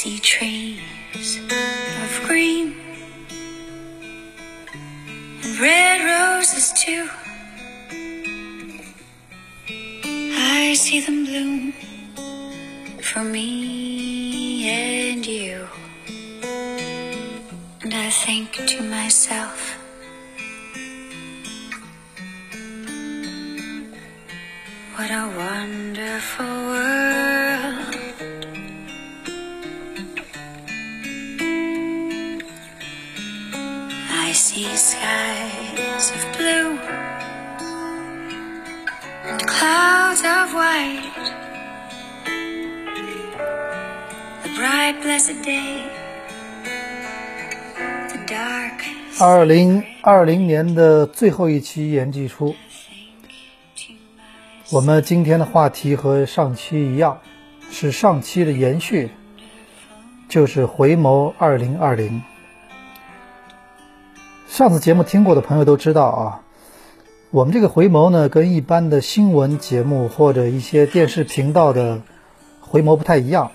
see trees of green and red roses too. I see them bloom for me and you. And I think to myself, 二零二零年的最后一期演技出，我们今天的话题和上期一样，是上期的延续，就是回眸二零二零。上次节目听过的朋友都知道啊，我们这个回眸呢，跟一般的新闻节目或者一些电视频道的回眸不太一样。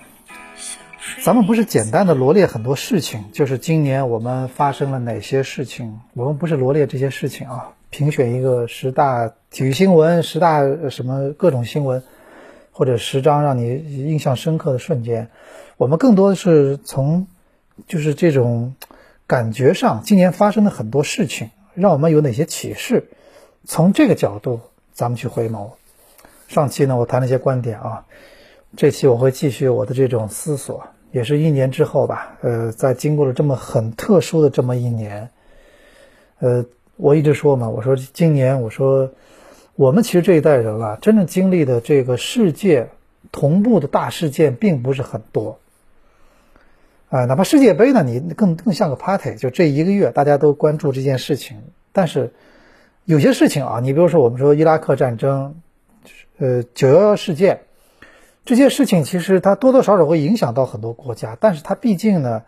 咱们不是简单的罗列很多事情，就是今年我们发生了哪些事情。我们不是罗列这些事情啊，评选一个十大体育新闻、十大什么各种新闻，或者十张让你印象深刻的瞬间。我们更多的是从就是这种感觉上，今年发生的很多事情，让我们有哪些启示。从这个角度，咱们去回眸。上期呢，我谈了一些观点啊，这期我会继续我的这种思索。也是一年之后吧，呃，在经过了这么很特殊的这么一年，呃，我一直说嘛，我说今年，我说我们其实这一代人啊，真正经历的这个世界同步的大事件并不是很多，啊，哪怕世界杯呢，你更更像个 party，就这一个月大家都关注这件事情，但是有些事情啊，你比如说我们说伊拉克战争，呃，九幺幺事件。这些事情其实它多多少少会影响到很多国家，但是它毕竟呢，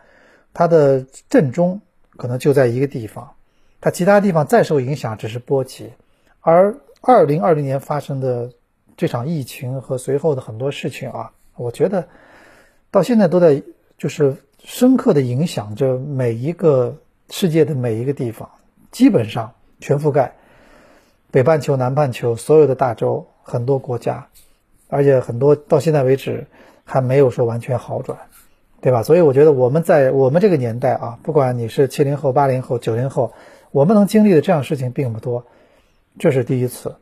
它的正中可能就在一个地方，它其他地方再受影响只是波及。而二零二零年发生的这场疫情和随后的很多事情啊，我觉得到现在都在就是深刻的影响着每一个世界的每一个地方，基本上全覆盖北半球、南半球所有的大洲很多国家。而且很多到现在为止还没有说完全好转，对吧？所以我觉得我们在我们这个年代啊，不管你是七零后、八零后、九零后，我们能经历的这样事情并不多，这是第一次。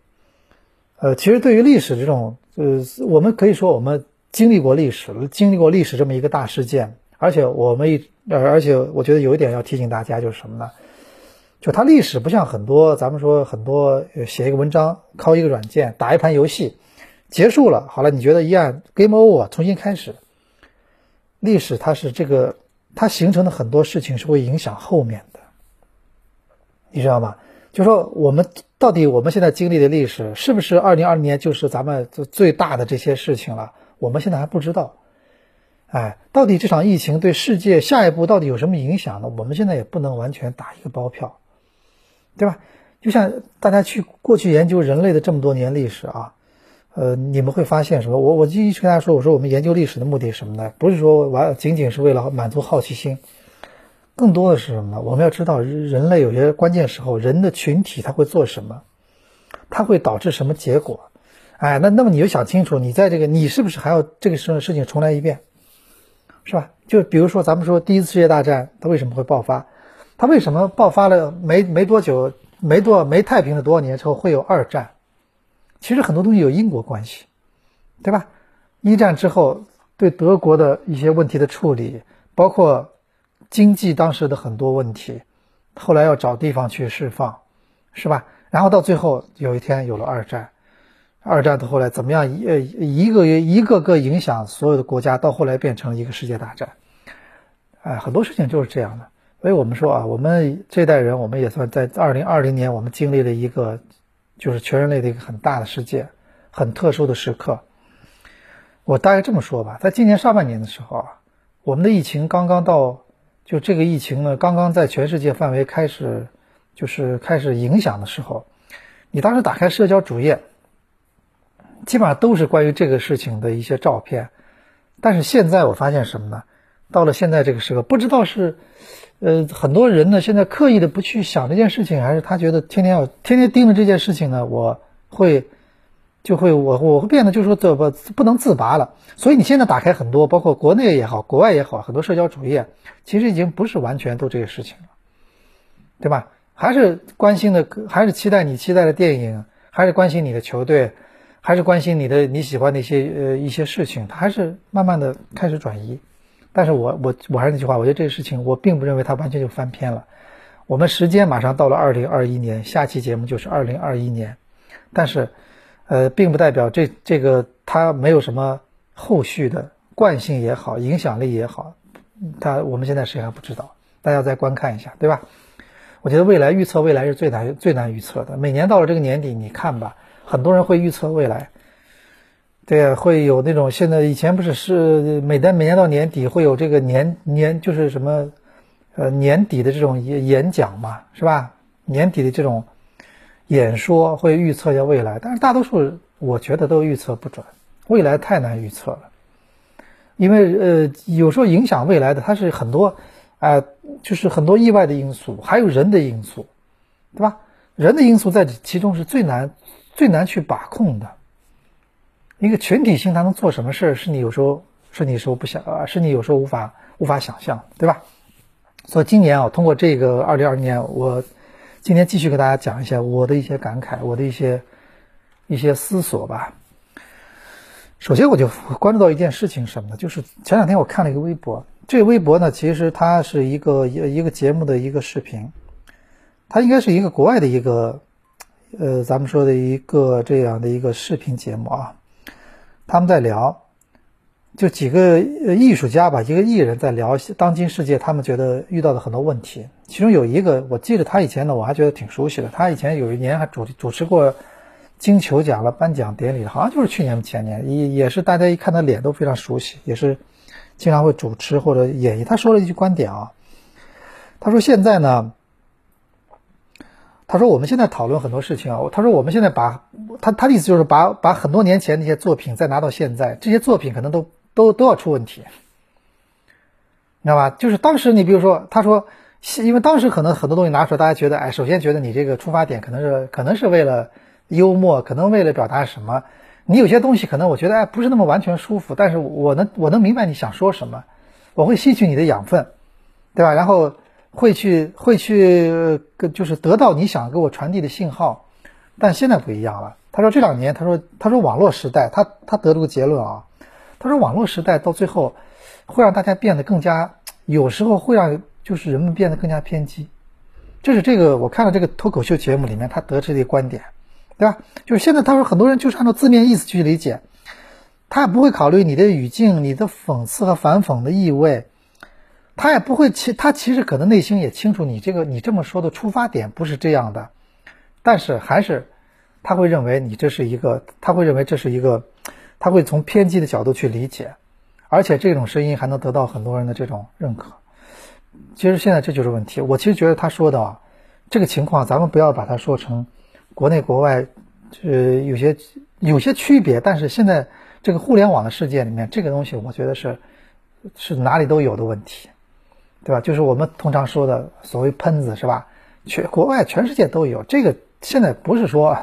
呃，其实对于历史这种，呃，我们可以说我们经历过历史，经历过历史这么一个大事件，而且我们一，而且我觉得有一点要提醒大家就是什么呢？就它历史不像很多咱们说很多写一个文章，靠一个软件打一盘游戏。结束了，好了，你觉得一按 game over，重新开始。历史它是这个，它形成的很多事情是会影响后面的，你知道吗？就说我们到底我们现在经历的历史是不是二零二零年就是咱们最大的这些事情了？我们现在还不知道。哎，到底这场疫情对世界下一步到底有什么影响呢？我们现在也不能完全打一个包票，对吧？就像大家去过去研究人类的这么多年历史啊。呃，你们会发现什么？我我就一直跟大家说，我说我们研究历史的目的是什么呢？不是说完仅仅是为了满足好奇心，更多的是什么呢？我们要知道人类有些关键时候，人的群体他会做什么，他会导致什么结果？哎，那那么你就想清楚，你在这个你是不是还要这个事事情重来一遍，是吧？就比如说咱们说第一次世界大战，它为什么会爆发？它为什么爆发了没没多久，没多没太平的多少年之后会有二战？其实很多东西有因果关系，对吧？一战之后对德国的一些问题的处理，包括经济当时的很多问题，后来要找地方去释放，是吧？然后到最后有一天有了二战，二战的后来怎么样？一呃一个一个个影响所有的国家，到后来变成一个世界大战。哎，很多事情就是这样的。所以我们说啊，我们这代人，我们也算在二零二零年，我们经历了一个。就是全人类的一个很大的世界，很特殊的时刻。我大概这么说吧，在今年上半年的时候啊，我们的疫情刚刚到，就这个疫情呢，刚刚在全世界范围开始，就是开始影响的时候，你当时打开社交主页，基本上都是关于这个事情的一些照片。但是现在我发现什么呢？到了现在这个时刻，不知道是，呃，很多人呢现在刻意的不去想这件事情，还是他觉得天天要天天盯着这件事情呢，我会就会我我会变得就说这不不能自拔了。所以你现在打开很多，包括国内也好，国外也好，很多社交主页其实已经不是完全都这个事情了，对吧？还是关心的，还是期待你期待的电影，还是关心你的球队，还是关心你的你喜欢的一些呃一些事情，它还是慢慢的开始转移。但是我我我还是那句话，我觉得这个事情我并不认为它完全就翻篇了。我们时间马上到了二零二一年，下期节目就是二零二一年，但是呃，并不代表这这个它没有什么后续的惯性也好，影响力也好，它我们现在谁还不知道，大家再观看一下，对吧？我觉得未来预测未来是最难最难预测的。每年到了这个年底，你看吧，很多人会预测未来，对呀，会有那种现在以前不是是每年每年到年底会有这个年年就是什么，呃年底的这种演演讲嘛，是吧？年底的这种演说会预测一下未来，但是大多数我觉得都预测不准，未来太难预测了，因为呃有时候影响未来的它是很多。哎，就是很多意外的因素，还有人的因素，对吧？人的因素在其中是最难、最难去把控的。一个群体性，它能做什么事儿，是你有时候是你时候不想啊，是你有时候无法无法想象，对吧？所以今年啊，通过这个二零二零年，我今天继续给大家讲一下我的一些感慨，我的一些一些思索吧。首先，我就关注到一件事情，什么呢？就是前两天我看了一个微博。这个微博呢，其实它是一个一一个节目的一个视频，它应该是一个国外的一个，呃，咱们说的一个这样的一个视频节目啊。他们在聊，就几个艺术家吧，一个艺人在聊当今世界他们觉得遇到的很多问题。其中有一个，我记得他以前呢，我还觉得挺熟悉的。他以前有一年还主主持过金球奖了颁奖典礼，好像就是去年前年，也也是大家一看他脸都非常熟悉，也是。经常会主持或者演绎。他说了一句观点啊，他说现在呢，他说我们现在讨论很多事情啊，他说我们现在把他他的意思就是把把很多年前那些作品再拿到现在，这些作品可能都都都要出问题，你知道吧？就是当时你比如说，他说，因为当时可能很多东西拿出来，大家觉得，哎，首先觉得你这个出发点可能是可能是为了幽默，可能为了表达什么。你有些东西可能我觉得哎不是那么完全舒服，但是我能我能明白你想说什么，我会吸取你的养分，对吧？然后会去会去就是得到你想给我传递的信号，但现在不一样了。他说这两年他说他说网络时代他他得了个结论啊，他说网络时代到最后会让大家变得更加有时候会让就是人们变得更加偏激，这是这个我看了这个脱口秀节目里面他得出的观点。对吧？就是现在，他说很多人就是按照字面意思去理解，他也不会考虑你的语境、你的讽刺和反讽的意味，他也不会其他其实可能内心也清楚你这个你这么说的出发点不是这样的，但是还是他会认为你这是一个，他会认为这是一个，他会从偏激的角度去理解，而且这种声音还能得到很多人的这种认可。其实现在这就是问题。我其实觉得他说的啊，这个情况咱们不要把它说成。国内国外，呃，有些有些区别，但是现在这个互联网的世界里面，这个东西我觉得是是哪里都有的问题，对吧？就是我们通常说的所谓喷子，是吧？全国外全世界都有这个，现在不是说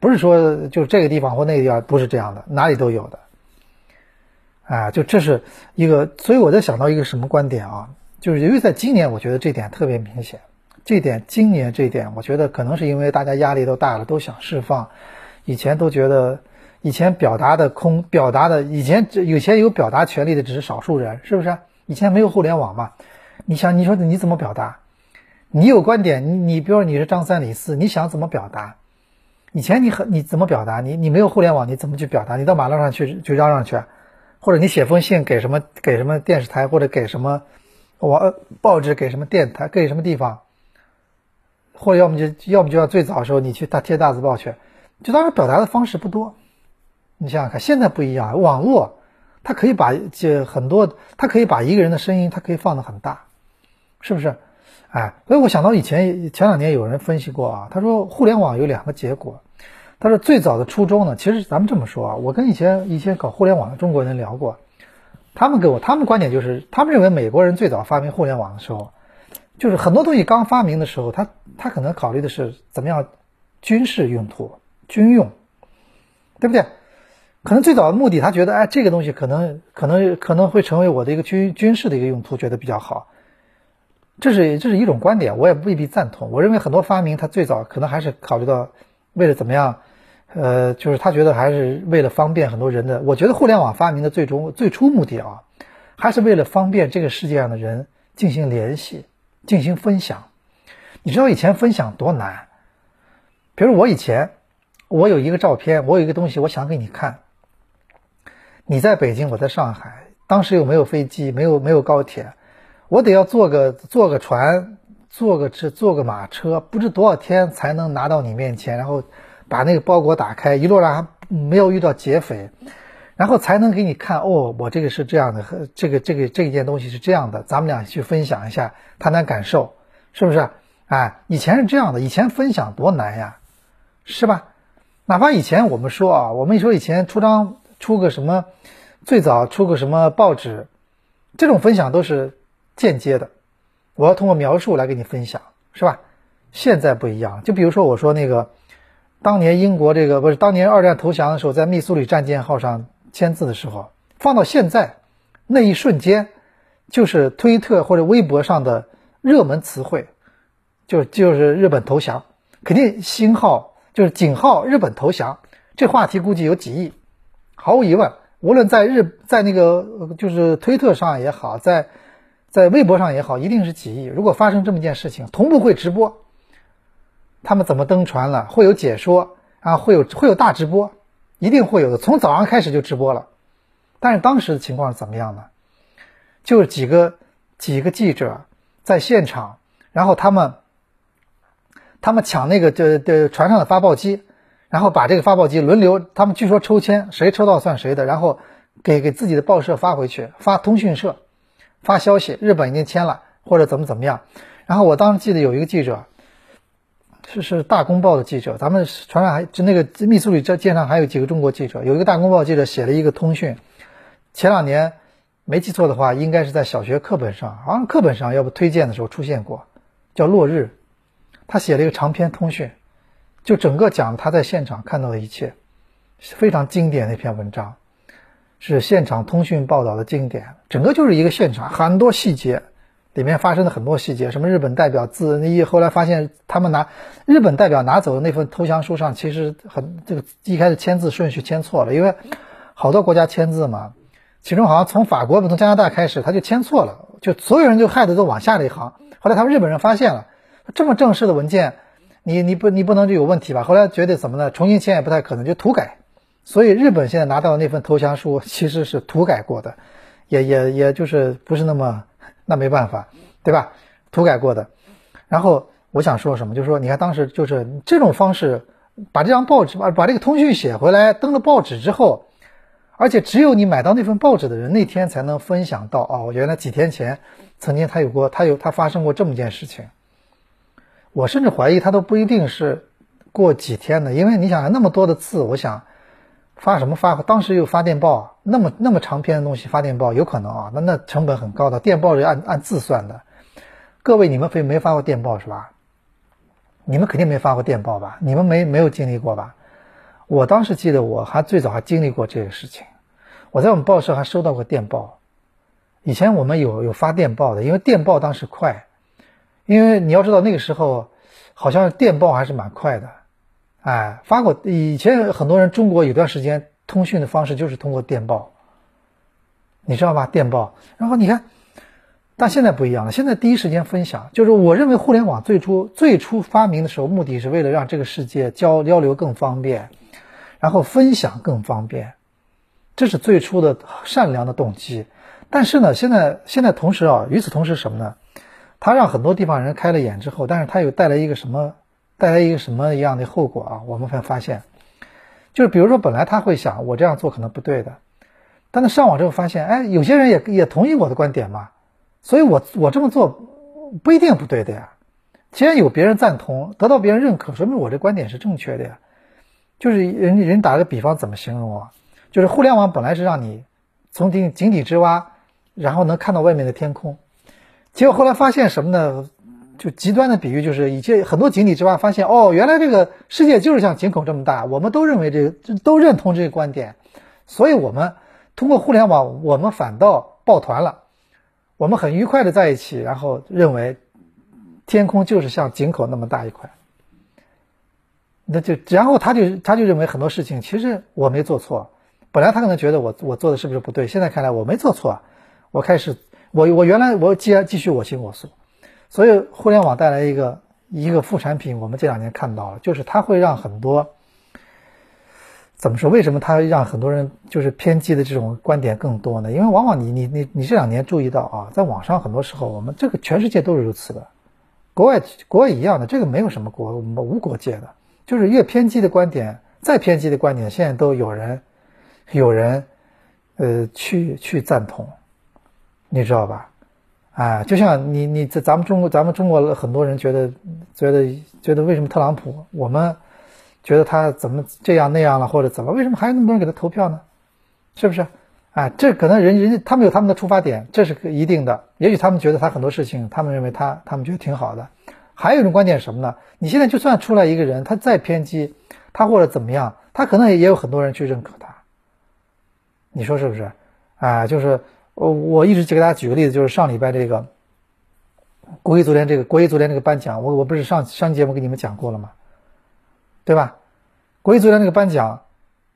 不是说就这个地方或那个地方不是这样的，哪里都有的，啊，就这是一个，所以我在想到一个什么观点啊？就是因为在今年，我觉得这点特别明显。这点，今年这点，我觉得可能是因为大家压力都大了，都想释放。以前都觉得，以前表达的空，表达的以前有些有表达权利的只是少数人，是不是？以前没有互联网嘛？你想，你说你怎么表达？你有观点，你你比如说你是张三李四，你想怎么表达？以前你很你怎么表达？你你没有互联网，你怎么去表达？你到马路上去去嚷嚷去，或者你写封信给什么给什么电视台，或者给什么网报纸，给什么电台，给什么地方？或者要么就要么就要最早的时候你去大贴大字报去，就当时表达的方式不多。你想想看，现在不一样，网络他可以把这很多，他可以把一个人的声音，他可以放得很大，是不是？哎，所以我想到以前前两年有人分析过啊，他说互联网有两个结果。他说最早的初衷呢，其实咱们这么说啊，我跟以前一些搞互联网的中国人聊过，他们给我，他们观点就是，他们认为美国人最早发明互联网的时候，就是很多东西刚发明的时候，他他可能考虑的是怎么样军事用途、军用，对不对？可能最早的目的，他觉得，哎，这个东西可能可能可能会成为我的一个军军事的一个用途，觉得比较好。这是这是一种观点，我也未必赞同。我认为很多发明，它最早可能还是考虑到为了怎么样，呃，就是他觉得还是为了方便很多人的。我觉得互联网发明的最终最初目的啊，还是为了方便这个世界上的人进行联系、进行分享。你知道以前分享多难？比如我以前，我有一个照片，我有一个东西，我想给你看。你在北京，我在上海，当时又没有飞机，没有没有高铁，我得要坐个坐个船，坐个车，坐个马车，不知多少天才能拿到你面前，然后把那个包裹打开，一路上还没有遇到劫匪，然后才能给你看哦，我这个是这样的，这个这个这件东西是这样的，咱们俩去分享一下，谈谈感受，是不是？哎，以前是这样的，以前分享多难呀，是吧？哪怕以前我们说啊，我们说以前出张出个什么，最早出个什么报纸，这种分享都是间接的，我要通过描述来给你分享，是吧？现在不一样，就比如说我说那个，当年英国这个不是当年二战投降的时候，在密苏里战舰号上签字的时候，放到现在那一瞬间，就是推特或者微博上的热门词汇，就就是日本投降，肯定星号。就是井号日本投降，这话题估计有几亿，毫无疑问，无论在日在那个就是推特上也好，在在微博上也好，一定是几亿。如果发生这么一件事情，同步会直播，他们怎么登船了？会有解说啊，会有会有大直播，一定会有的。从早上开始就直播了，但是当时的情况是怎么样呢？就是几个几个记者在现场，然后他们。他们抢那个这这船上的发报机，然后把这个发报机轮流，他们据说抽签，谁抽到算谁的，然后给给自己的报社发回去，发通讯社发消息，日本已经签了，或者怎么怎么样。然后我当时记得有一个记者，是是大公报的记者，咱们船上还就那个密苏里这舰上还有几个中国记者，有一个大公报记者写了一个通讯，前两年没记错的话，应该是在小学课本上，好像课本上要不推荐的时候出现过，叫落日。他写了一个长篇通讯，就整个讲他在现场看到的一切，非常经典的一篇文章，是现场通讯报道的经典。整个就是一个现场，很多细节，里面发生的很多细节，什么日本代表自那一后来发现他们拿日本代表拿走的那份投降书上，其实很这个一开始签字顺序签错了，因为好多国家签字嘛，其中好像从法国从加拿大开始他就签错了，就所有人就害得都往下了一行。后来他们日本人发现了。这么正式的文件，你你不你不能就有问题吧？后来觉得怎么呢？重新签也不太可能，就涂改。所以日本现在拿到的那份投降书其实是涂改过的，也也也就是不是那么那没办法，对吧？涂改过的。然后我想说什么，就是说你看当时就是这种方式，把这张报纸把把这个通讯写回来登了报纸之后，而且只有你买到那份报纸的人那天才能分享到哦，原来几天前曾经他有过他有他发生过这么件事情。我甚至怀疑他都不一定是过几天的，因为你想那么多的字，我想发什么发？当时又发电报，那么那么长篇的东西发电报，有可能啊？那那成本很高的，电报是按按字算的。各位，你们非没发过电报是吧？你们肯定没发过电报吧？你们没没有经历过吧？我当时记得我还最早还经历过这个事情，我在我们报社还收到过电报。以前我们有有发电报的，因为电报当时快。因为你要知道那个时候，好像电报还是蛮快的，哎，发过以前很多人中国有段时间通讯的方式就是通过电报，你知道吧？电报，然后你看，但现在不一样了，现在第一时间分享，就是我认为互联网最初最初发明的时候，目的是为了让这个世界交交流更方便，然后分享更方便，这是最初的善良的动机。但是呢，现在现在同时啊，与此同时什么呢？他让很多地方人开了眼之后，但是他又带来一个什么，带来一个什么一样的后果啊？我们会发现，就是比如说，本来他会想我这样做可能不对的，但他上网之后发现，哎，有些人也也同意我的观点嘛，所以我我这么做不一定不对的呀。既然有别人赞同，得到别人认可，说明我这观点是正确的呀。就是人人打个比方，怎么形容啊？就是互联网本来是让你从井井底之蛙，然后能看到外面的天空。结果后来发现什么呢？就极端的比喻，就是以前很多井底之蛙发现，哦，原来这个世界就是像井口这么大。我们都认为这个，都认同这个观点，所以我们通过互联网，我们反倒抱团了。我们很愉快的在一起，然后认为天空就是像井口那么大一块，那就然后他就他就认为很多事情其实我没做错，本来他可能觉得我我做的是不是不对，现在看来我没做错，我开始我我原来我既然继续我行我素，所以互联网带来一个一个副产品，我们这两年看到了，就是它会让很多。怎么说？为什么他让很多人就是偏激的这种观点更多呢？因为往往你你你你这两年注意到啊，在网上很多时候，我们这个全世界都是如此的，国外国外一样的，这个没有什么国我们无国界的，就是越偏激的观点，再偏激的观点，现在都有人有人呃去去赞同，你知道吧？哎，就像你你在咱们中国，咱们中国很多人觉得觉得觉得为什么特朗普我们。觉得他怎么这样那样了，或者怎么？为什么还有那么多人给他投票呢？是不是？哎，这可能人人家他们有他们的出发点，这是一定的。也许他们觉得他很多事情，他们认为他他们觉得挺好的。还有一种观点什么呢？你现在就算出来一个人，他再偏激，他或者怎么样，他可能也也有很多人去认可他。你说是不是？啊，就是我我一直就给大家举个例子，就是上礼拜这个国际足联这个国际足联这个颁奖，我我不是上上节目给你们讲过了吗？对吧？国际足联那个颁奖，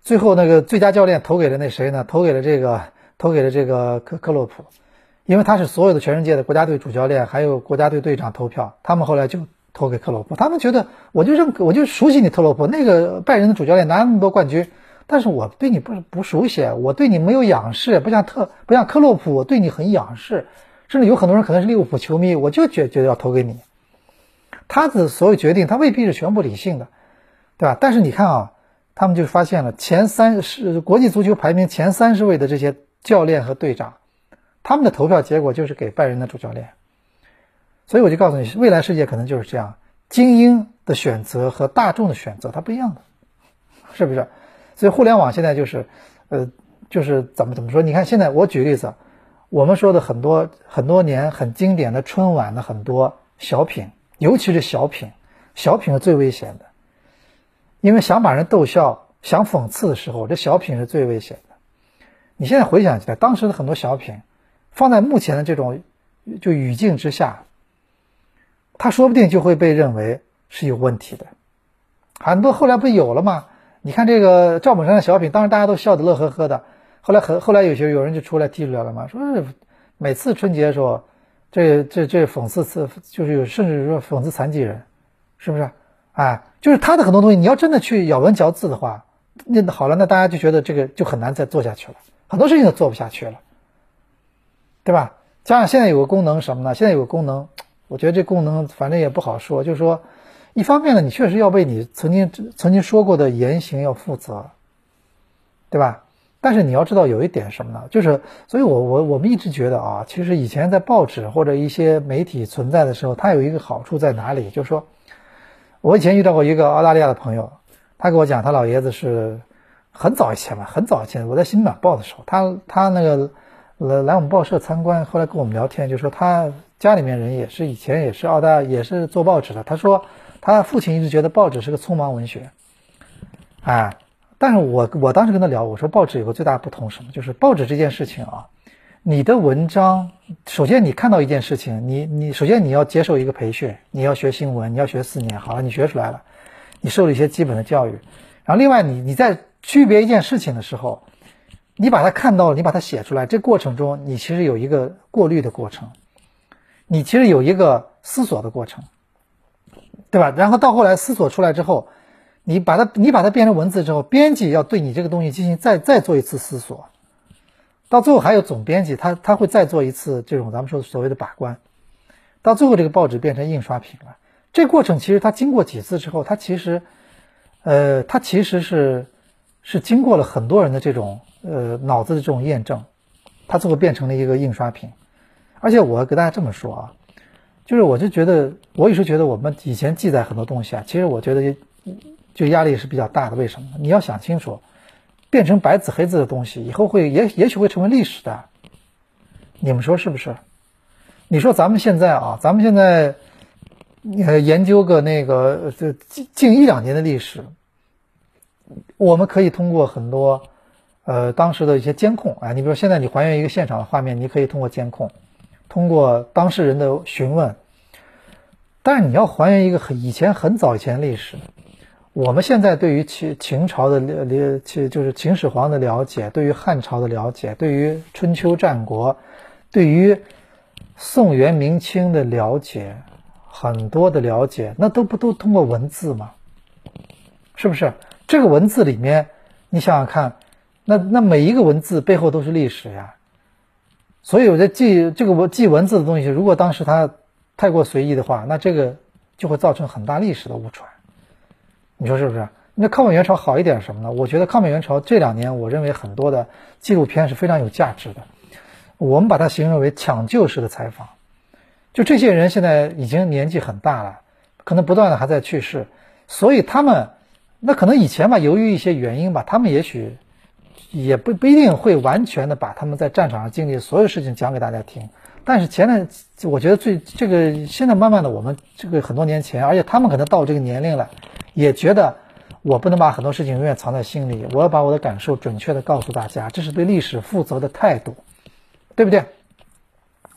最后那个最佳教练投给了那谁呢？投给了这个，投给了这个克克洛普，因为他是所有的全世界的国家队主教练，还有国家队队长投票，他们后来就投给克洛普。他们觉得，我就认可，我就熟悉你特洛普那个拜仁的主教练拿那么多冠军，但是我对你不是不熟悉，我对你没有仰视，不像特不像克洛普，我对你很仰视，甚至有很多人可能是利物浦球迷，我就觉觉得要投给你。他的所有决定，他未必是全部理性的。对吧？但是你看啊，他们就发现了前三是国际足球排名前三十位的这些教练和队长，他们的投票结果就是给拜仁的主教练。所以我就告诉你，未来世界可能就是这样，精英的选择和大众的选择它不一样的，是不是？所以互联网现在就是，呃，就是怎么怎么说？你看现在我举例子，我们说的很多很多年很经典的春晚的很多小品，尤其是小品，小品是最危险的。因为想把人逗笑、想讽刺的时候，这小品是最危险的。你现在回想起来，当时的很多小品，放在目前的这种就语境之下，他说不定就会被认为是有问题的。很多后来不有了吗？你看这个赵本山的小品，当时大家都笑得乐呵呵的。后来很后来有些有人就出来提出来了嘛，说每次春节的时候，这这这讽刺刺就是有甚至说讽刺残疾人，是不是？哎，就是他的很多东西，你要真的去咬文嚼字的话，那好了，那大家就觉得这个就很难再做下去了，很多事情都做不下去了，对吧？加上现在有个功能什么呢？现在有个功能，我觉得这功能反正也不好说，就是说，一方面呢，你确实要为你曾经曾经说过的言行要负责，对吧？但是你要知道有一点什么呢？就是，所以我我我们一直觉得啊，其实以前在报纸或者一些媒体存在的时候，它有一个好处在哪里？就是说。我以前遇到过一个澳大利亚的朋友，他给我讲，他老爷子是很早以前吧，很早以前，我在新晚报的时候，他他那个来来我们报社参观，后来跟我们聊天，就说他家里面人也是以前也是澳大也是做报纸的，他说他父亲一直觉得报纸是个匆忙文学，哎，但是我我当时跟他聊，我说报纸有个最大不同什么，就是报纸这件事情啊。你的文章，首先你看到一件事情，你你首先你要接受一个培训，你要学新闻，你要学四年，好了，你学出来了，你受了一些基本的教育，然后另外你你在区别一件事情的时候，你把它看到了，你把它写出来，这过程中你其实有一个过滤的过程，你其实有一个思索的过程，对吧？然后到后来思索出来之后，你把它你把它变成文字之后，编辑要对你这个东西进行再再做一次思索。到最后还有总编辑，他他会再做一次这种咱们说所谓的把关，到最后这个报纸变成印刷品了。这过程其实它经过几次之后，它其实，呃，它其实是是经过了很多人的这种呃脑子的这种验证，它最后变成了一个印刷品。而且我给大家这么说啊，就是我就觉得，我有时候觉得我们以前记载很多东西啊，其实我觉得就压力是比较大的。为什么？你要想清楚。变成白纸黑字的东西，以后会也也许会成为历史的。你们说是不是？你说咱们现在啊，咱们现在呃研究个那个这近近一两年的历史，我们可以通过很多呃当时的一些监控啊，你比如现在你还原一个现场的画面，你可以通过监控，通过当事人的询问，但是你要还原一个很以前很早以前历史。我们现在对于秦秦朝的了了，其就是秦始皇的了解，对于汉朝的了解，对于春秋战国，对于宋元明清的了解，很多的了解，那都不都通过文字吗？是不是？这个文字里面，你想想看，那那每一个文字背后都是历史呀。所以我在记这个文记文字的东西，如果当时它太过随意的话，那这个就会造成很大历史的误传。你说是不是？那抗美援朝好一点什么呢？我觉得抗美援朝这两年，我认为很多的纪录片是非常有价值的。我们把它形容为抢救式的采访。就这些人现在已经年纪很大了，可能不断的还在去世，所以他们那可能以前吧，由于一些原因吧，他们也许也不不一定会完全的把他们在战场上经历的所有事情讲给大家听。但是前面我觉得最这个现在慢慢的，我们这个很多年前，而且他们可能到这个年龄了。也觉得我不能把很多事情永远藏在心里，我要把我的感受准确的告诉大家，这是对历史负责的态度，对不对？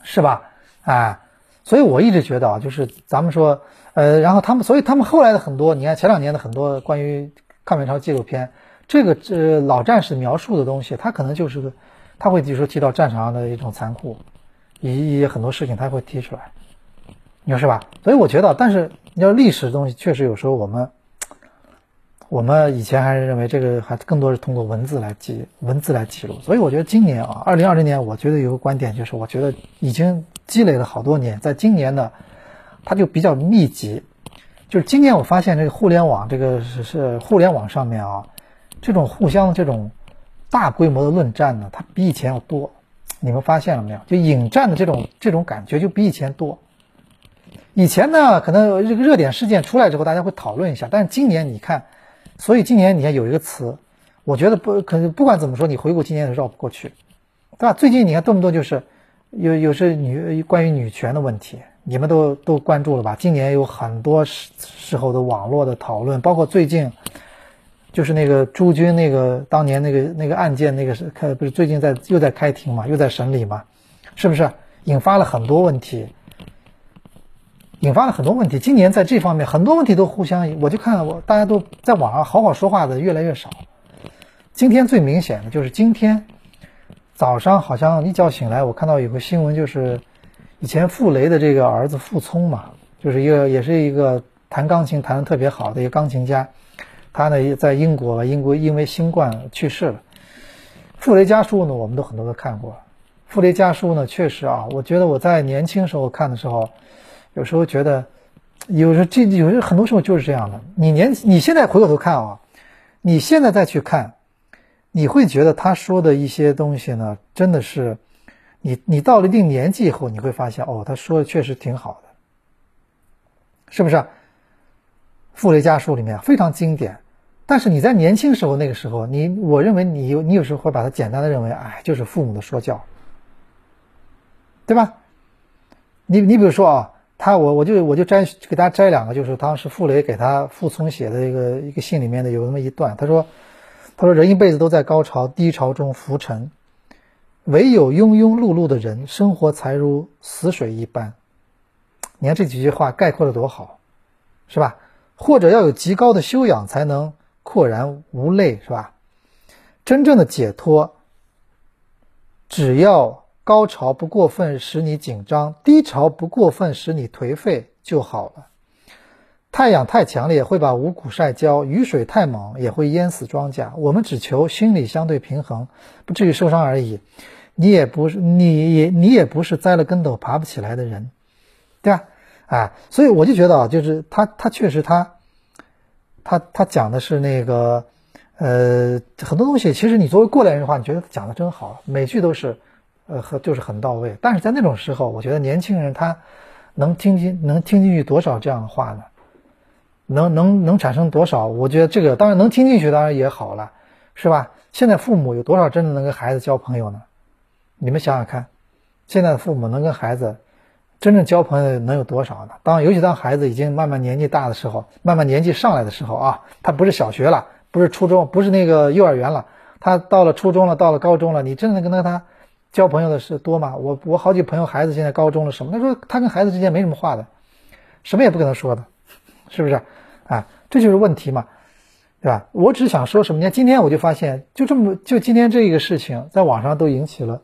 是吧？啊，所以我一直觉得啊，就是咱们说，呃，然后他们，所以他们后来的很多，你看前两年的很多关于抗美援朝纪录片，这个这老战士描述的东西，他可能就是个，他会比如说提到战场上的一种残酷，一一些很多事情他会提出来，你说是吧？所以我觉得，但是你要历史的东西，确实有时候我们。我们以前还是认为这个还更多是通过文字来记文字来记录，所以我觉得今年啊，二零二零年，我觉得有个观点就是，我觉得已经积累了好多年，在今年呢，它就比较密集。就是今年我发现这个互联网，这个是是互联网上面啊，这种互相的这种大规模的论战呢，它比以前要多。你们发现了没有？就引战的这种这种感觉就比以前多。以前呢，可能这个热点事件出来之后，大家会讨论一下，但是今年你看。所以今年你看有一个词，我觉得不可能，不管怎么说，你回顾今年都绕不过去，对吧？最近你看动不动就是有有是女关于女权的问题，你们都都关注了吧？今年有很多时时候的网络的讨论，包括最近就是那个朱军那个当年那个那个案件，那个是开不是最近在又在开庭嘛，又在审理嘛，是不是引发了很多问题？引发了很多问题。今年在这方面很多问题都互相，我就看我大家都在网上好好说话的越来越少。今天最明显的就是今天早上好像一觉醒来，我看到有个新闻，就是以前傅雷的这个儿子傅聪嘛，就是一个也是一个弹钢琴弹的特别好的一个钢琴家，他呢在英国，英国因为新冠去世了。傅雷家书呢，我们都很多都看过。傅雷家书呢，确实啊，我觉得我在年轻时候看的时候。有时候觉得，有时候这有时候很多时候就是这样的。你年你现在回过头看啊，你现在再去看，你会觉得他说的一些东西呢，真的是，你你到了一定年纪以后，你会发现哦，他说的确实挺好的，是不是？傅雷家书里面非常经典，但是你在年轻时候那个时候，你我认为你有你有时候会把它简单的认为，哎，就是父母的说教，对吧？你你比如说啊。他我我就我就摘给大家摘两个，就是当时傅雷给他傅聪写的一个一个信里面的有那么一段，他说，他说人一辈子都在高潮低潮中浮沉，唯有庸庸碌碌的人，生活才如死水一般。你看这几句话概括的多好，是吧？或者要有极高的修养才能阔然无泪，是吧？真正的解脱，只要。高潮不过分使你紧张，低潮不过分使你颓废就好了。太阳太强烈会把五谷晒焦，雨水太猛也会淹死庄稼。我们只求心理相对平衡，不至于受伤而已。你也不是，你也你也不是栽了跟斗爬不起来的人，对吧？哎，所以我就觉得啊，就是他他确实他他他讲的是那个呃很多东西，其实你作为过来人的话，你觉得讲的真好，每句都是。呃，和就是很到位，但是在那种时候，我觉得年轻人他能听进能听进去多少这样的话呢？能能能产生多少？我觉得这个当然能听进去，当然也好了，是吧？现在父母有多少真的能跟孩子交朋友呢？你们想想看，现在的父母能跟孩子真正交朋友能有多少呢？当尤其当孩子已经慢慢年纪大的时候，慢慢年纪上来的时候啊，他不是小学了，不是初中，不是那个幼儿园了，他到了初中了，到了高中了，你真的跟他他交朋友的是多吗？我我好几朋友孩子现在高中了，什么？他说他跟孩子之间没什么话的，什么也不跟他说的，是不是？啊，这就是问题嘛。对吧？我只想说什么呢？今天我就发现，就这么就今天这个事情，在网上都引起了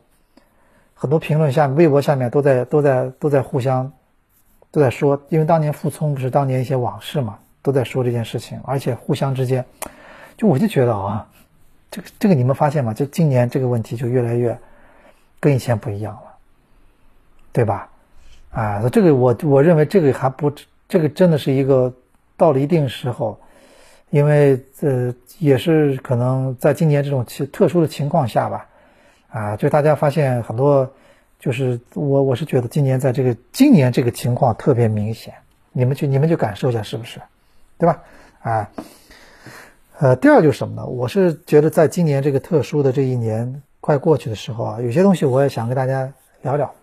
很多评论，下微博下面都在都在都在互相都在说，因为当年傅聪不是当年一些往事嘛，都在说这件事情，而且互相之间，就我就觉得啊，这个这个你们发现吗？就今年这个问题就越来越跟以前不一样了，对吧？啊，这个我我认为这个还不这个真的是一个到了一定时候。因为呃，也是可能在今年这种其特殊的情况下吧，啊，就大家发现很多，就是我我是觉得今年在这个今年这个情况特别明显，你们去你们就感受一下是不是，对吧？啊，呃，第二就是什么呢？我是觉得在今年这个特殊的这一年快过去的时候啊，有些东西我也想跟大家聊聊，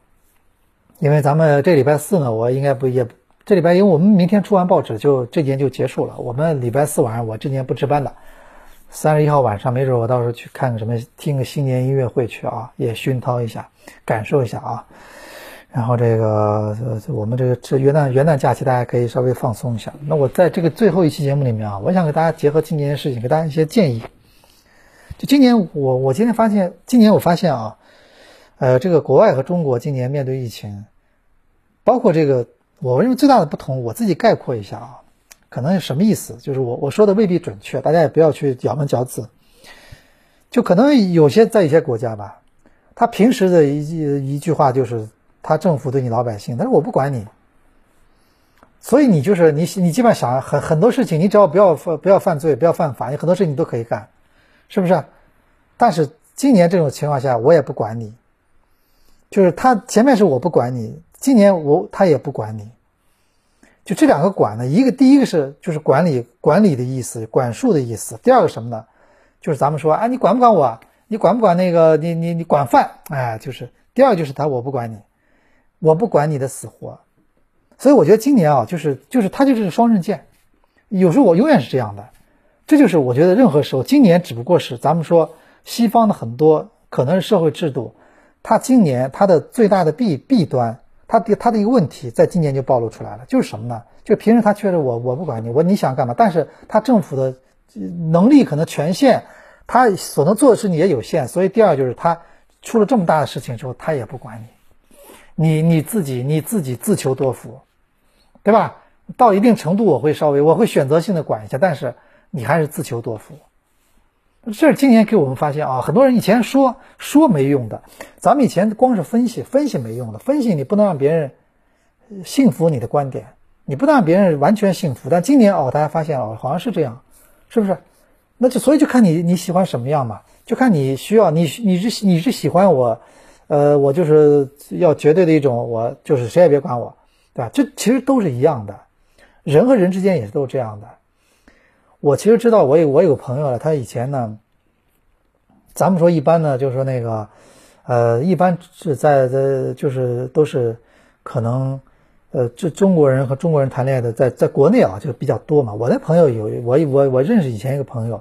因为咱们这礼拜四呢，我应该不也。这礼拜，因为我们明天出完报纸，就这年就结束了。我们礼拜四晚上，我这年不值班的。三十一号晚上，没准我到时候去看个什么，听个新年音乐会去啊，也熏陶一下，感受一下啊。然后这个，我们这个这元旦元旦假期，大家可以稍微放松一下。那我在这个最后一期节目里面啊，我想给大家结合今年的事情，给大家一些建议。就今年，我我今天发现，今年我发现啊，呃，这个国外和中国今年面对疫情，包括这个。我认为最大的不同，我自己概括一下啊，可能是什么意思？就是我我说的未必准确，大家也不要去咬文嚼字。就可能有些在一些国家吧，他平时的一句一句话就是，他政府对你老百姓，但是我不管你，所以你就是你你基本上想很很多事情，你只要不要犯不要犯罪，不要犯法，你很多事情你都可以干，是不是？但是今年这种情况下，我也不管你，就是他前面是我不管你。今年我他也不管你，就这两个管呢，一个第一个是就是管理管理的意思，管束的意思。第二个什么呢？就是咱们说，哎，你管不管我？你管不管那个？你你你管饭？哎，就是第二就是他我不管你，我不管你的死活。所以我觉得今年啊，就是就是他就是双刃剑，有时候我永远是这样的。这就是我觉得任何时候，今年只不过是咱们说西方的很多可能是社会制度，它今年它的最大的弊弊端。他的他的一个问题，在今年就暴露出来了，就是什么呢？就平时他确实我我不管你，我你想干嘛？但是他政府的能力可能权限，他所能做的事情也有限。所以第二就是他出了这么大的事情之后，他也不管你，你你自己你自己自求多福，对吧？到一定程度我会稍微我会选择性的管一下，但是你还是自求多福。这是今年给我们发现啊，很多人以前说说没用的，咱们以前光是分析分析没用的，分析你不能让别人信服你的观点，你不能让别人完全信服。但今年哦，大家发现哦，好像是这样，是不是？那就所以就看你你喜欢什么样嘛，就看你需要你你是你是喜欢我，呃，我就是要绝对的一种，我就是谁也别管我，对吧？这其实都是一样的，人和人之间也都是这样的。我其实知道，我有我有个朋友了，他以前呢，咱们说一般呢，就是说那个，呃，一般是在在就是都是可能，呃，这中国人和中国人谈恋爱的，在在国内啊就比较多嘛。我那朋友有我我我认识以前一个朋友，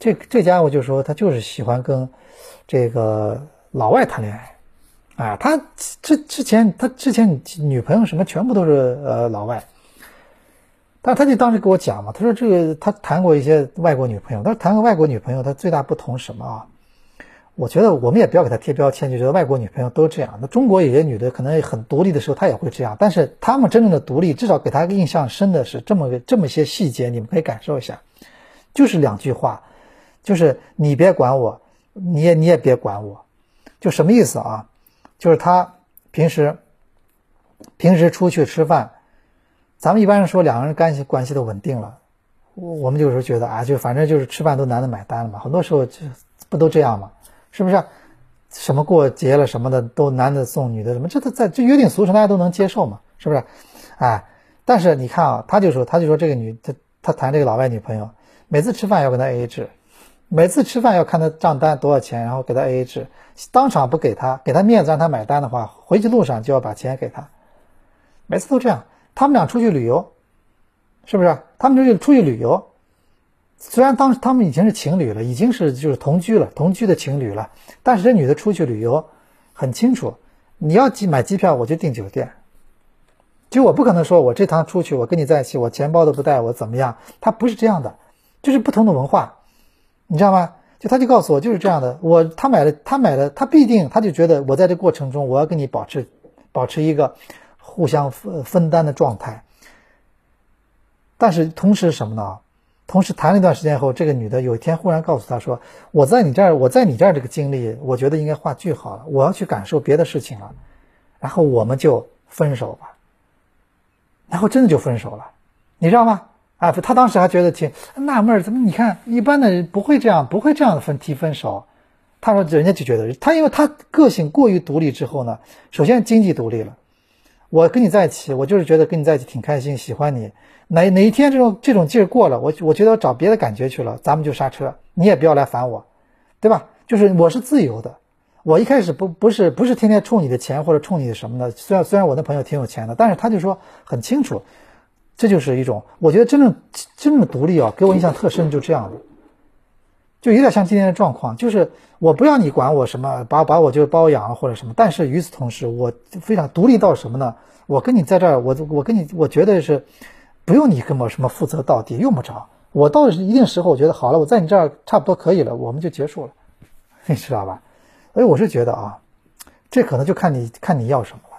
这这家伙就说他就是喜欢跟这个老外谈恋爱，啊，他之之前他之前女朋友什么全部都是呃老外。但他就当时给我讲嘛，他说这个他谈过一些外国女朋友，他说谈个外国女朋友，他最大不同什么啊？我觉得我们也不要给他贴标签，就觉得外国女朋友都这样。那中国有些女的可能很独立的时候，她也会这样。但是她们真正的独立，至少给他印象深的是这么个这么些细节，你们可以感受一下，就是两句话，就是你别管我，你也你也别管我，就什么意思啊？就是他平时平时出去吃饭。咱们一般人说两个人关系关系都稳定了，我我们有时候觉得啊，就反正就是吃饭都男的买单了嘛，很多时候就不都这样嘛，是不是？什么过节了什么的都男的送女的什么，这都在这约定俗成，大家都能接受嘛，是不是？哎，但是你看啊，他就说他就说这个女他他谈这个老外女朋友，每次吃饭要跟他 AA 制，每次吃饭要看他账单多少钱，然后给他 A A 制，当场不给他，给他面子让他买单的话，回去路上就要把钱给他，每次都这样。他们俩出去旅游，是不是？他们出去出去旅游，虽然当时他们已经是情侣了，已经是就是同居了，同居的情侣了，但是这女的出去旅游很清楚，你要机买机票我就订酒店，就我不可能说我这趟出去我跟你在一起，我钱包都不带，我怎么样？他不是这样的，就是不同的文化。你知道吗？就他就告诉我就是这样的，我他买了他买了他必定他就觉得我在这过程中我要跟你保持保持一个互相分分担的状态，但是同时什么呢？同时谈了一段时间后，这个女的有一天忽然告诉他说：“我在你这儿，我在你这儿这个经历，我觉得应该画句号了，我要去感受别的事情了，然后我们就分手吧。”然后真的就分手了，你知道吗？啊，他当时还觉得挺纳闷，怎么你看一般的人不会这样，不会这样的分提分手。他说人家就觉得他，因为他个性过于独立之后呢，首先经济独立了。我跟你在一起，我就是觉得跟你在一起挺开心，喜欢你。哪哪一天这种这种劲儿过了，我我觉得我找别的感觉去了，咱们就刹车，你也不要来烦我，对吧？就是我是自由的，我一开始不不是不是天天冲你的钱或者冲你什么的。虽然虽然我那朋友挺有钱的，但是他就说很清楚。这就是一种，我觉得真正真正的独立啊，给我印象特深，就这样的，就有点像今天的状况，就是我不要你管我什么，把把我就包养或者什么，但是与此同时，我非常独立到什么呢？我跟你在这儿，我我跟你，我觉得是不用你跟我什么负责到底，用不着。我到一定时候，我觉得好了，我在你这儿差不多可以了，我们就结束了，你知道吧？所以我是觉得啊，这可能就看你看你要什么了，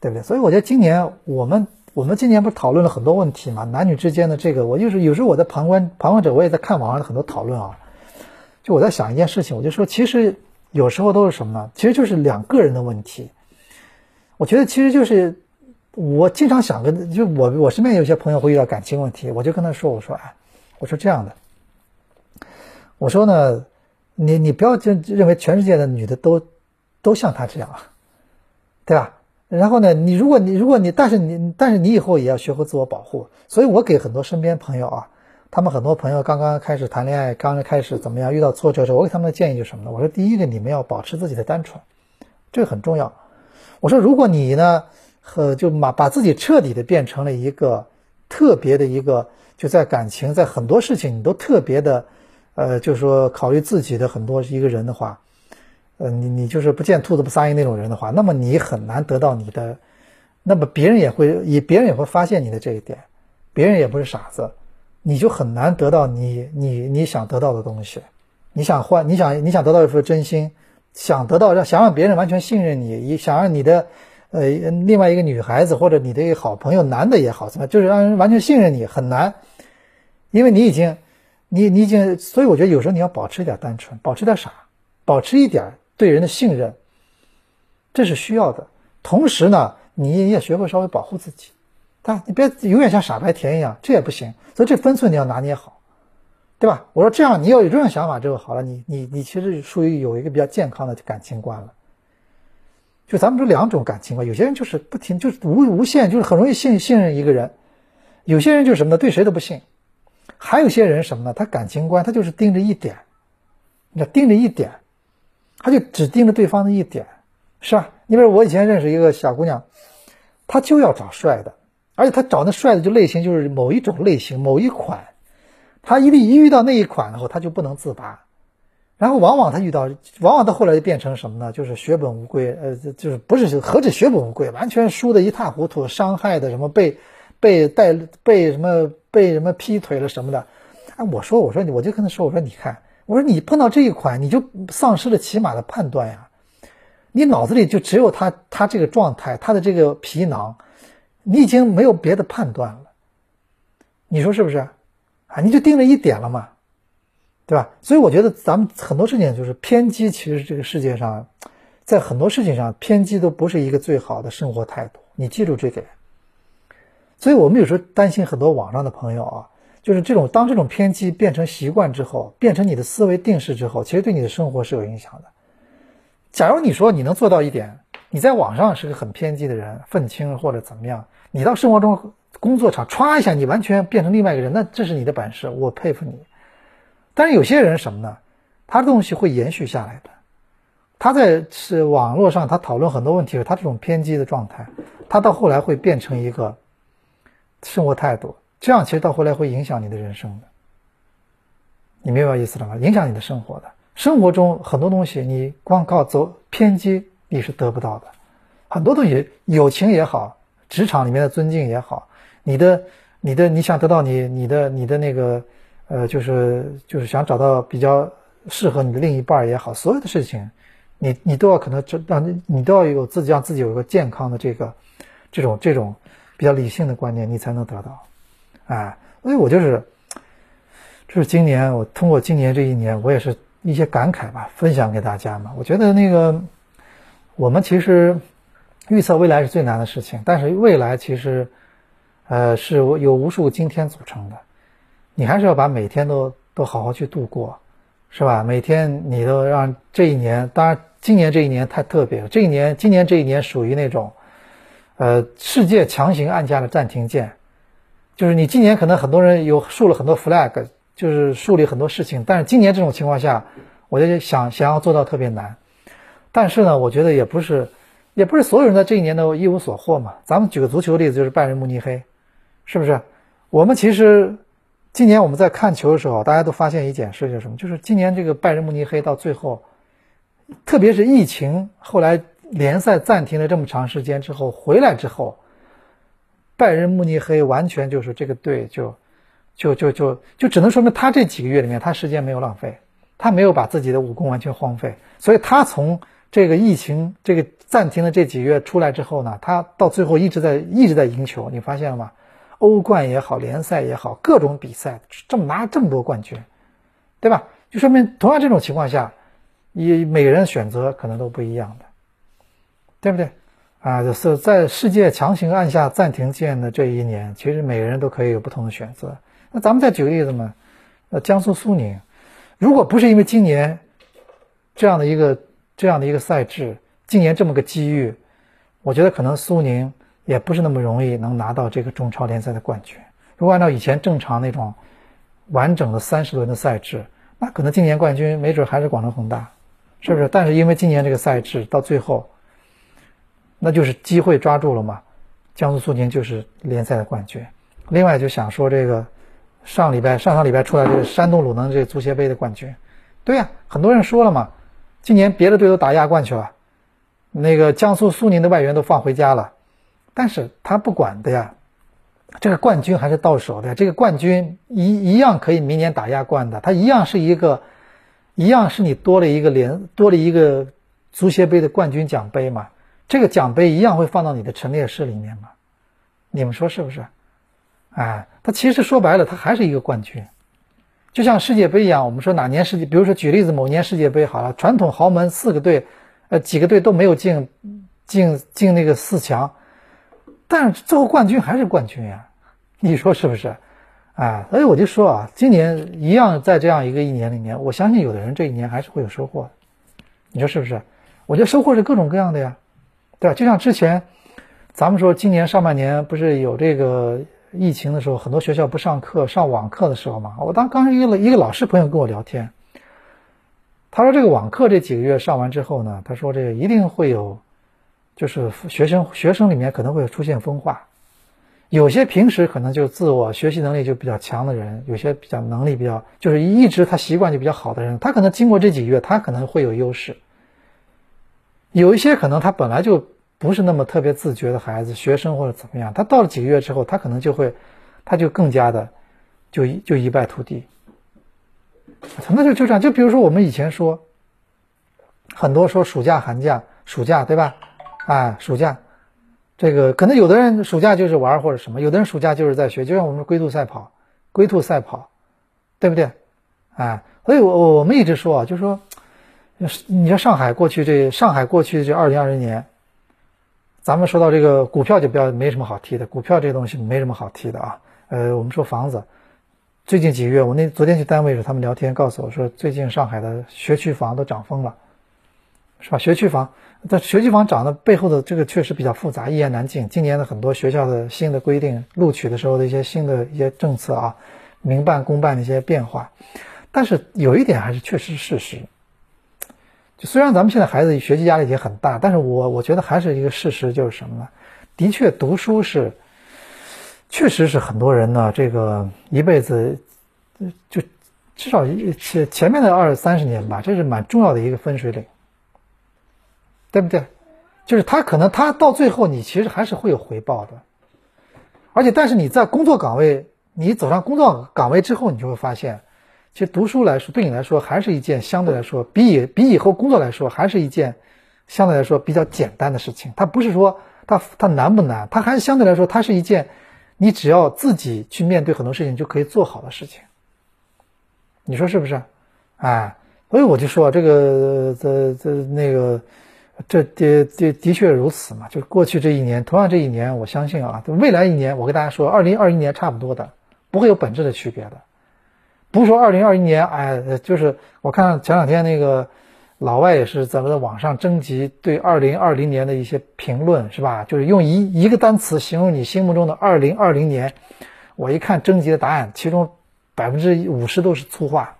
对不对？所以我觉得今年我们。我们今年不是讨论了很多问题嘛？男女之间的这个，我就是有时候我在旁观旁观者，我也在看网上的很多讨论啊。就我在想一件事情，我就说，其实有时候都是什么呢？其实就是两个人的问题。我觉得其实就是我经常想跟，就我我身边有些朋友会遇到感情问题，我就跟他说，我说哎，我说这样的，我说呢，你你不要就认为全世界的女的都都像他这样，对吧？然后呢，你如果你如果你，但是你但是你以后也要学会自我保护。所以我给很多身边朋友啊，他们很多朋友刚刚开始谈恋爱，刚刚开始怎么样，遇到挫折的时候，我给他们的建议就是什么呢？我说第一个，你们要保持自己的单纯，这个很重要。我说如果你呢，和就把把自己彻底的变成了一个特别的一个，就在感情在很多事情你都特别的，呃，就是说考虑自己的很多一个人的话。呃，你你就是不见兔子不撒鹰那种人的话，那么你很难得到你的，那么别人也会以别人也会发现你的这一点，别人也不是傻子，你就很难得到你你你想得到的东西，你想换你想你想得到一份真心，想得到让想让别人完全信任你，想让你的呃另外一个女孩子或者你的好朋友男的也好，怎么就是让人完全信任你很难，因为你已经你你已经，所以我觉得有时候你要保持一点单纯，保持点傻，保持一点。对人的信任，这是需要的。同时呢，你也学会稍微保护自己，但你别永远像傻白甜一样，这也不行。所以这分寸你要拿捏好，对吧？我说这样，你要有这种想法之后，好了，你你你其实属于有一个比较健康的感情观了。就咱们说两种感情观，有些人就是不停，就是无无限，就是很容易信信任一个人；有些人就是什么呢？对谁都不信。还有些人什么呢？他感情观他就是盯着一点，你盯着一点。他就只盯着对方的一点，是吧？你比如我以前认识一个小姑娘，她就要找帅的，而且他找那帅的就类型就是某一种类型、某一款，他一一遇到那一款的后，他就不能自拔。然后往往他遇到，往往到后来就变成什么呢？就是血本无归，呃，就是不是何止血本无归，完全输的一塌糊涂，伤害的什么被被带被什么被什么劈腿了什么的。哎，我说我说你，我就跟他说我说你看。我说你碰到这一款，你就丧失了起码的判断呀，你脑子里就只有他他这个状态，他的这个皮囊，你已经没有别的判断了，你说是不是？啊，你就盯着一点了嘛，对吧？所以我觉得咱们很多事情就是偏激，其实这个世界上，在很多事情上偏激都不是一个最好的生活态度，你记住这点。所以我们有时候担心很多网上的朋友啊。就是这种，当这种偏激变成习惯之后，变成你的思维定式之后，其实对你的生活是有影响的。假如你说你能做到一点，你在网上是个很偏激的人，愤青或者怎么样，你到生活中、工作场歘一下，你完全变成另外一个人，那这是你的本事，我佩服你。但是有些人什么呢？他的东西会延续下来的。他在是网络上，他讨论很多问题，他这种偏激的状态，他到后来会变成一个生活态度，这样其实到后来会影响你的人生的。你明白意思了吗？影响你的生活的，生活中很多东西，你光靠走偏激，你是得不到的。很多东西，友情也好，职场里面的尊敬也好，你的、你的，你想得到你、你的、你的那个，呃，就是就是想找到比较适合你的另一半也好，所有的事情。你你都要可能这让你你都要有自己让自己有一个健康的这个这种这种比较理性的观念，你才能得到，哎，所以我就是，就是今年我通过今年这一年，我也是一些感慨吧，分享给大家嘛。我觉得那个我们其实预测未来是最难的事情，但是未来其实呃是有无数今天组成的，你还是要把每天都都好好去度过。是吧？每天你都让这一年，当然今年这一年太特别了。这一年，今年这一年属于那种，呃，世界强行按下了暂停键，就是你今年可能很多人有竖了很多 flag，就是树立很多事情，但是今年这种情况下，我就想想要做到特别难。但是呢，我觉得也不是，也不是所有人在这一年都一无所获嘛。咱们举个足球例子，就是拜仁慕尼黑，是不是？我们其实。今年我们在看球的时候，大家都发现一件事，就是什么？就是今年这个拜仁慕尼黑到最后，特别是疫情后来联赛暂停了这么长时间之后回来之后，拜仁慕尼黑完全就是这个队就就就就就只能说明他这几个月里面他时间没有浪费，他没有把自己的武功完全荒废，所以他从这个疫情这个暂停的这几个月出来之后呢，他到最后一直在一直在赢球，你发现了吗？欧冠也好，联赛也好，各种比赛这么拿这么多冠军，对吧？就说明同样这种情况下，你每个人选择可能都不一样的，对不对？啊，就是在世界强行按下暂停键的这一年，其实每个人都可以有不同的选择。那咱们再举个例子嘛，呃，江苏苏宁，如果不是因为今年这样的一个这样的一个赛制，今年这么个机遇，我觉得可能苏宁。也不是那么容易能拿到这个中超联赛的冠军。如果按照以前正常那种完整的三十轮的赛制，那可能今年冠军没准还是广州恒大，是不是？但是因为今年这个赛制到最后，那就是机会抓住了嘛。江苏苏宁就是联赛的冠军。另外就想说这个上礼拜、上上礼拜出来这个山东鲁能这个足协杯的冠军，对呀，很多人说了嘛，今年别的队都打亚冠去了，那个江苏苏宁的外援都放回家了。但是他不管的呀，这个冠军还是到手的呀。这个冠军一一样可以明年打亚冠的，他一样是一个，一样是你多了一个联多了一个足协杯的冠军奖杯嘛。这个奖杯一样会放到你的陈列室里面嘛。你们说是不是？哎，他其实说白了，他还是一个冠军，就像世界杯一样。我们说哪年世界，比如说举例子，某年世界杯好了，传统豪门四个队，呃，几个队都没有进进进那个四强。但是最后冠军还是冠军呀，你说是不是？啊，所以我就说啊，今年一样在这样一个一年里面，我相信有的人这一年还是会有收获，你说是不是？我觉得收获是各种各样的呀，对吧？就像之前咱们说今年上半年不是有这个疫情的时候，很多学校不上课上网课的时候嘛，我当刚一个一个老师朋友跟我聊天，他说这个网课这几个月上完之后呢，他说这个一定会有。就是学生学生里面可能会出现分化，有些平时可能就自我学习能力就比较强的人，有些比较能力比较就是一直他习惯就比较好的人，他可能经过这几个月，他可能会有优势。有一些可能他本来就不是那么特别自觉的孩子，学生或者怎么样，他到了几个月之后，他可能就会，他就更加的就就一败涂地。那就就这样，就比如说我们以前说，很多说暑假寒假暑假对吧？啊，暑假，这个可能有的人暑假就是玩或者什么，有的人暑假就是在学，就像我们龟兔赛跑，龟兔赛跑，对不对？啊，所以我我们一直说啊，就说，你说上海过去这上海过去这二零二零年，咱们说到这个股票就不要没什么好提的，股票这东西没什么好提的啊。呃，我们说房子，最近几个月，我那昨天去单位时，他们聊天告诉我说，最近上海的学区房都涨疯了，是吧？学区房。但学区房涨的背后的这个确实比较复杂，一言难尽。今年的很多学校的新的规定，录取的时候的一些新的一些政策啊，民办公办的一些变化。但是有一点还是确实事实。就虽然咱们现在孩子学习压力已经很大，但是我我觉得还是一个事实，就是什么呢？的确，读书是，确实是很多人呢，这个一辈子，就至少前前面的二三十年吧，这是蛮重要的一个分水岭，对不对？就是他可能他到最后，你其实还是会有回报的，而且但是你在工作岗位，你走上工作岗位之后，你就会发现。其实读书来说，对你来说还是一件相对来说比以比以后工作来说，还是一件相对来说比较简单的事情。它不是说它它难不难，它还是相对来说，它是一件你只要自己去面对很多事情就可以做好的事情。你说是不是？哎，所以我就说这个这这那个这的的的确如此嘛。就过去这一年，同样这一年，我相信啊，未来一年，我跟大家说，二零二一年差不多的，不会有本质的区别的。不说二零二一年，哎，就是我看前两天那个老外也是在在网上征集对二零二零年的一些评论，是吧？就是用一一个单词形容你心目中的二零二零年。我一看征集的答案，其中百分之五十都是粗话，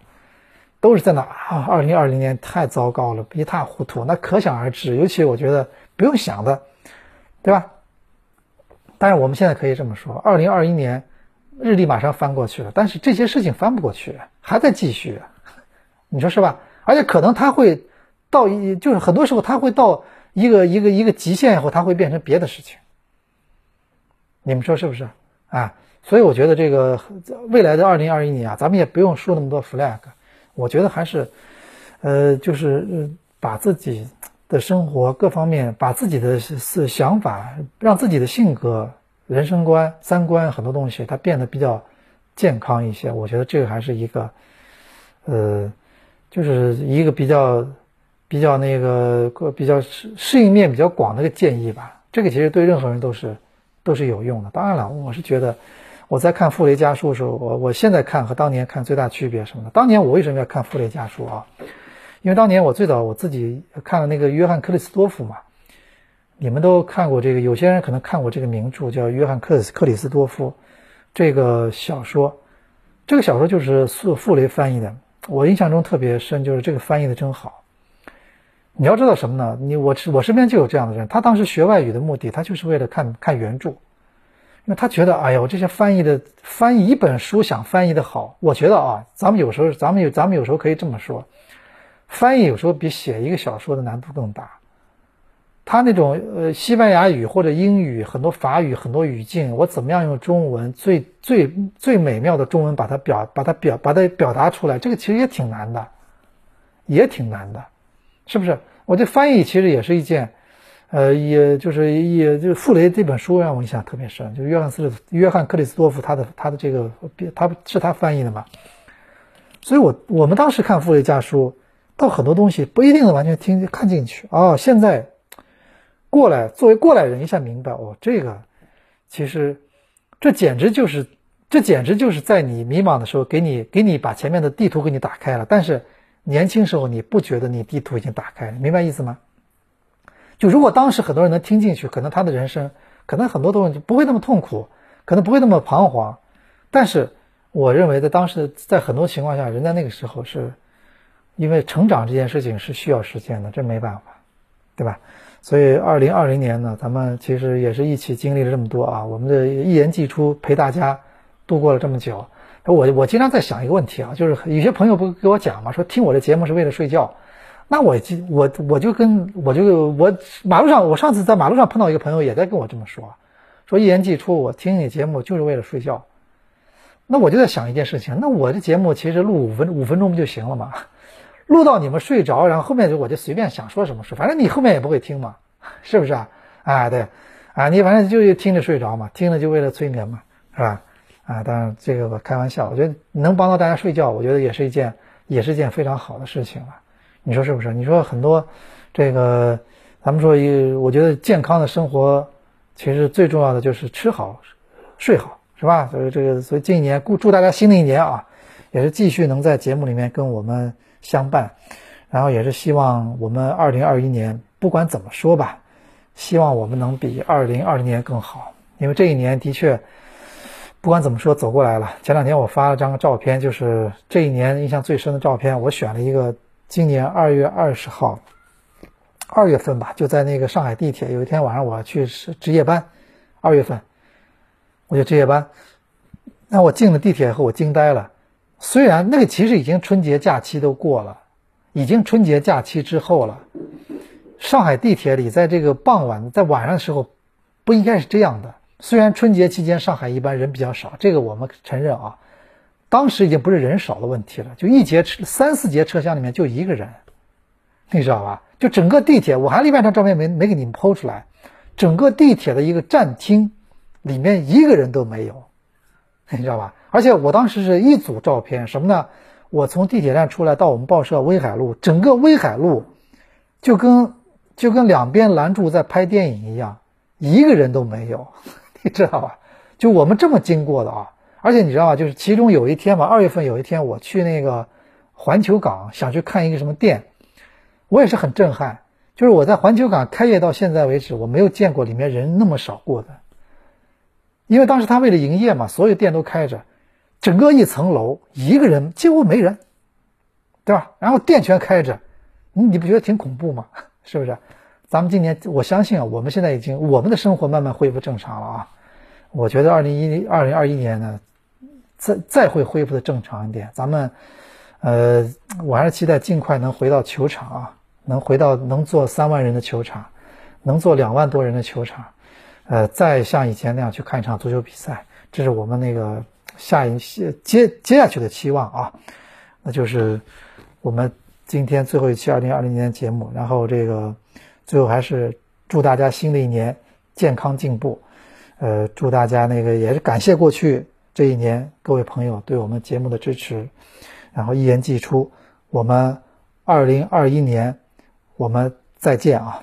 都是在那啊，二零二零年太糟糕了，一塌糊涂。那可想而知，尤其我觉得不用想的，对吧？但是我们现在可以这么说，二零二一年。日历马上翻过去了，但是这些事情翻不过去，还在继续，你说是吧？而且可能它会到一，就是很多时候它会到一个一个一个极限以后，它会变成别的事情。你们说是不是啊？所以我觉得这个未来的二零二一年啊，咱们也不用说那么多 flag，我觉得还是，呃，就是把自己的生活各方面，把自己的思想法，让自己的性格。人生观、三观很多东西，它变得比较健康一些。我觉得这个还是一个，呃，就是一个比较比较那个比较适适应面比较广的一个建议吧。这个其实对任何人都是都是有用的。当然了，我是觉得我在看《傅雷家书》的时候，我我现在看和当年看最大区别什么的。当年我为什么要看《傅雷家书》啊？因为当年我最早我自己看了那个约翰克里斯多夫嘛。你们都看过这个，有些人可能看过这个名著，叫《约翰克克里斯多夫》这个小说。这个小说就是傅傅雷翻译的，我印象中特别深，就是这个翻译的真好。你要知道什么呢？你我我身边就有这样的人，他当时学外语的目的，他就是为了看看原著，因为他觉得，哎呦，这些翻译的翻译一本书想翻译的好，我觉得啊，咱们有时候咱们有咱们有时候可以这么说，翻译有时候比写一个小说的难度更大。他那种呃西班牙语或者英语很多法语很多语境，我怎么样用中文最最最美妙的中文把它表把它表把它表达出来？这个其实也挺难的，也挺难的，是不是？我这翻译其实也是一件，呃，也就是也就是傅雷这本书让我印象特别深，就约翰斯约翰克里斯多夫他的他的这个他是他翻译的嘛，所以我我们当时看傅雷家书，到很多东西不一定能完全听看进去啊，现在。过来，作为过来人一下明白哦，这个其实这简直就是，这简直就是在你迷茫的时候给你给你把前面的地图给你打开了。但是年轻时候你不觉得你地图已经打开了，明白意思吗？就如果当时很多人能听进去，可能他的人生可能很多东西就不会那么痛苦，可能不会那么彷徨。但是我认为在当时在很多情况下，人在那个时候是因为成长这件事情是需要时间的，这没办法，对吧？所以，二零二零年呢，咱们其实也是一起经历了这么多啊。我们的一言既出，陪大家度过了这么久。我我经常在想一个问题啊，就是有些朋友不给我讲嘛，说听我的节目是为了睡觉。那我就我我就跟我就我马路上，我上次在马路上碰到一个朋友也在跟我这么说，说一言既出，我听你节目就是为了睡觉。那我就在想一件事情，那我的节目其实录五分五分钟不就行了吗？录到你们睡着，然后后面就我就随便想说什么说，反正你后面也不会听嘛，是不是啊？啊，对，啊，你反正就听着睡着嘛，听着就为了催眠嘛，是吧？啊，当然这个我开玩笑，我觉得能帮到大家睡觉，我觉得也是一件也是一件非常好的事情了。你说是不是？你说很多这个，咱们说一，我觉得健康的生活其实最重要的就是吃好睡好，是吧？所以这个，所以今年祝祝大家新的一年啊，也是继续能在节目里面跟我们。相伴，然后也是希望我们二零二一年不管怎么说吧，希望我们能比二零二零年更好，因为这一年的确，不管怎么说，走过来了。前两天我发了张照片，就是这一年印象最深的照片。我选了一个今年二月二十号，二月份吧，就在那个上海地铁。有一天晚上我要去值值夜班，二月份我就值夜班。那我进了地铁以后，我惊呆了。虽然那个其实已经春节假期都过了，已经春节假期之后了。上海地铁里，在这个傍晚，在晚上的时候，不应该是这样的。虽然春节期间上海一般人比较少，这个我们承认啊。当时已经不是人少的问题了，就一节车三四节车厢里面就一个人，你知道吧？就整个地铁，我还另外一张照片没没给你们剖出来，整个地铁的一个站厅里面一个人都没有，你知道吧？而且我当时是一组照片，什么呢？我从地铁站出来到我们报社威海路，整个威海路就跟就跟两边拦住在拍电影一样，一个人都没有。你知道吧？就我们这么经过的啊，而且你知道吧？就是其中有一天吧，二月份有一天我去那个环球港，想去看一个什么店，我也是很震撼。就是我在环球港开业到现在为止，我没有见过里面人那么少过的。因为当时他为了营业嘛，所有店都开着，整个一层楼一个人几乎没人，对吧？然后店全开着，你你不觉得挺恐怖吗？是不是？咱们今年我相信啊，我们现在已经我们的生活慢慢恢复正常了啊。我觉得二零一二零二一年呢，再再会恢复的正常一点。咱们，呃，我还是期待尽快能回到球场啊，能回到能坐三万人的球场，能坐两万多人的球场，呃，再像以前那样去看一场足球比赛，这是我们那个下一些接接下去的期望啊。那就是我们今天最后一期二零二零年节目，然后这个最后还是祝大家新的一年健康进步。呃，祝大家那个也是感谢过去这一年各位朋友对我们节目的支持，然后一言既出，我们二零二一年我们再见啊。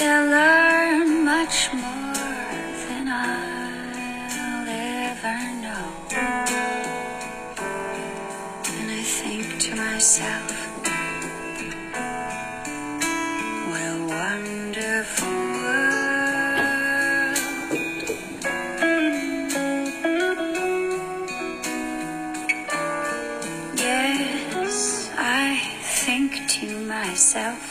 They'll learn much more than I'll ever know. And I think to myself, myself. What a wonderful world.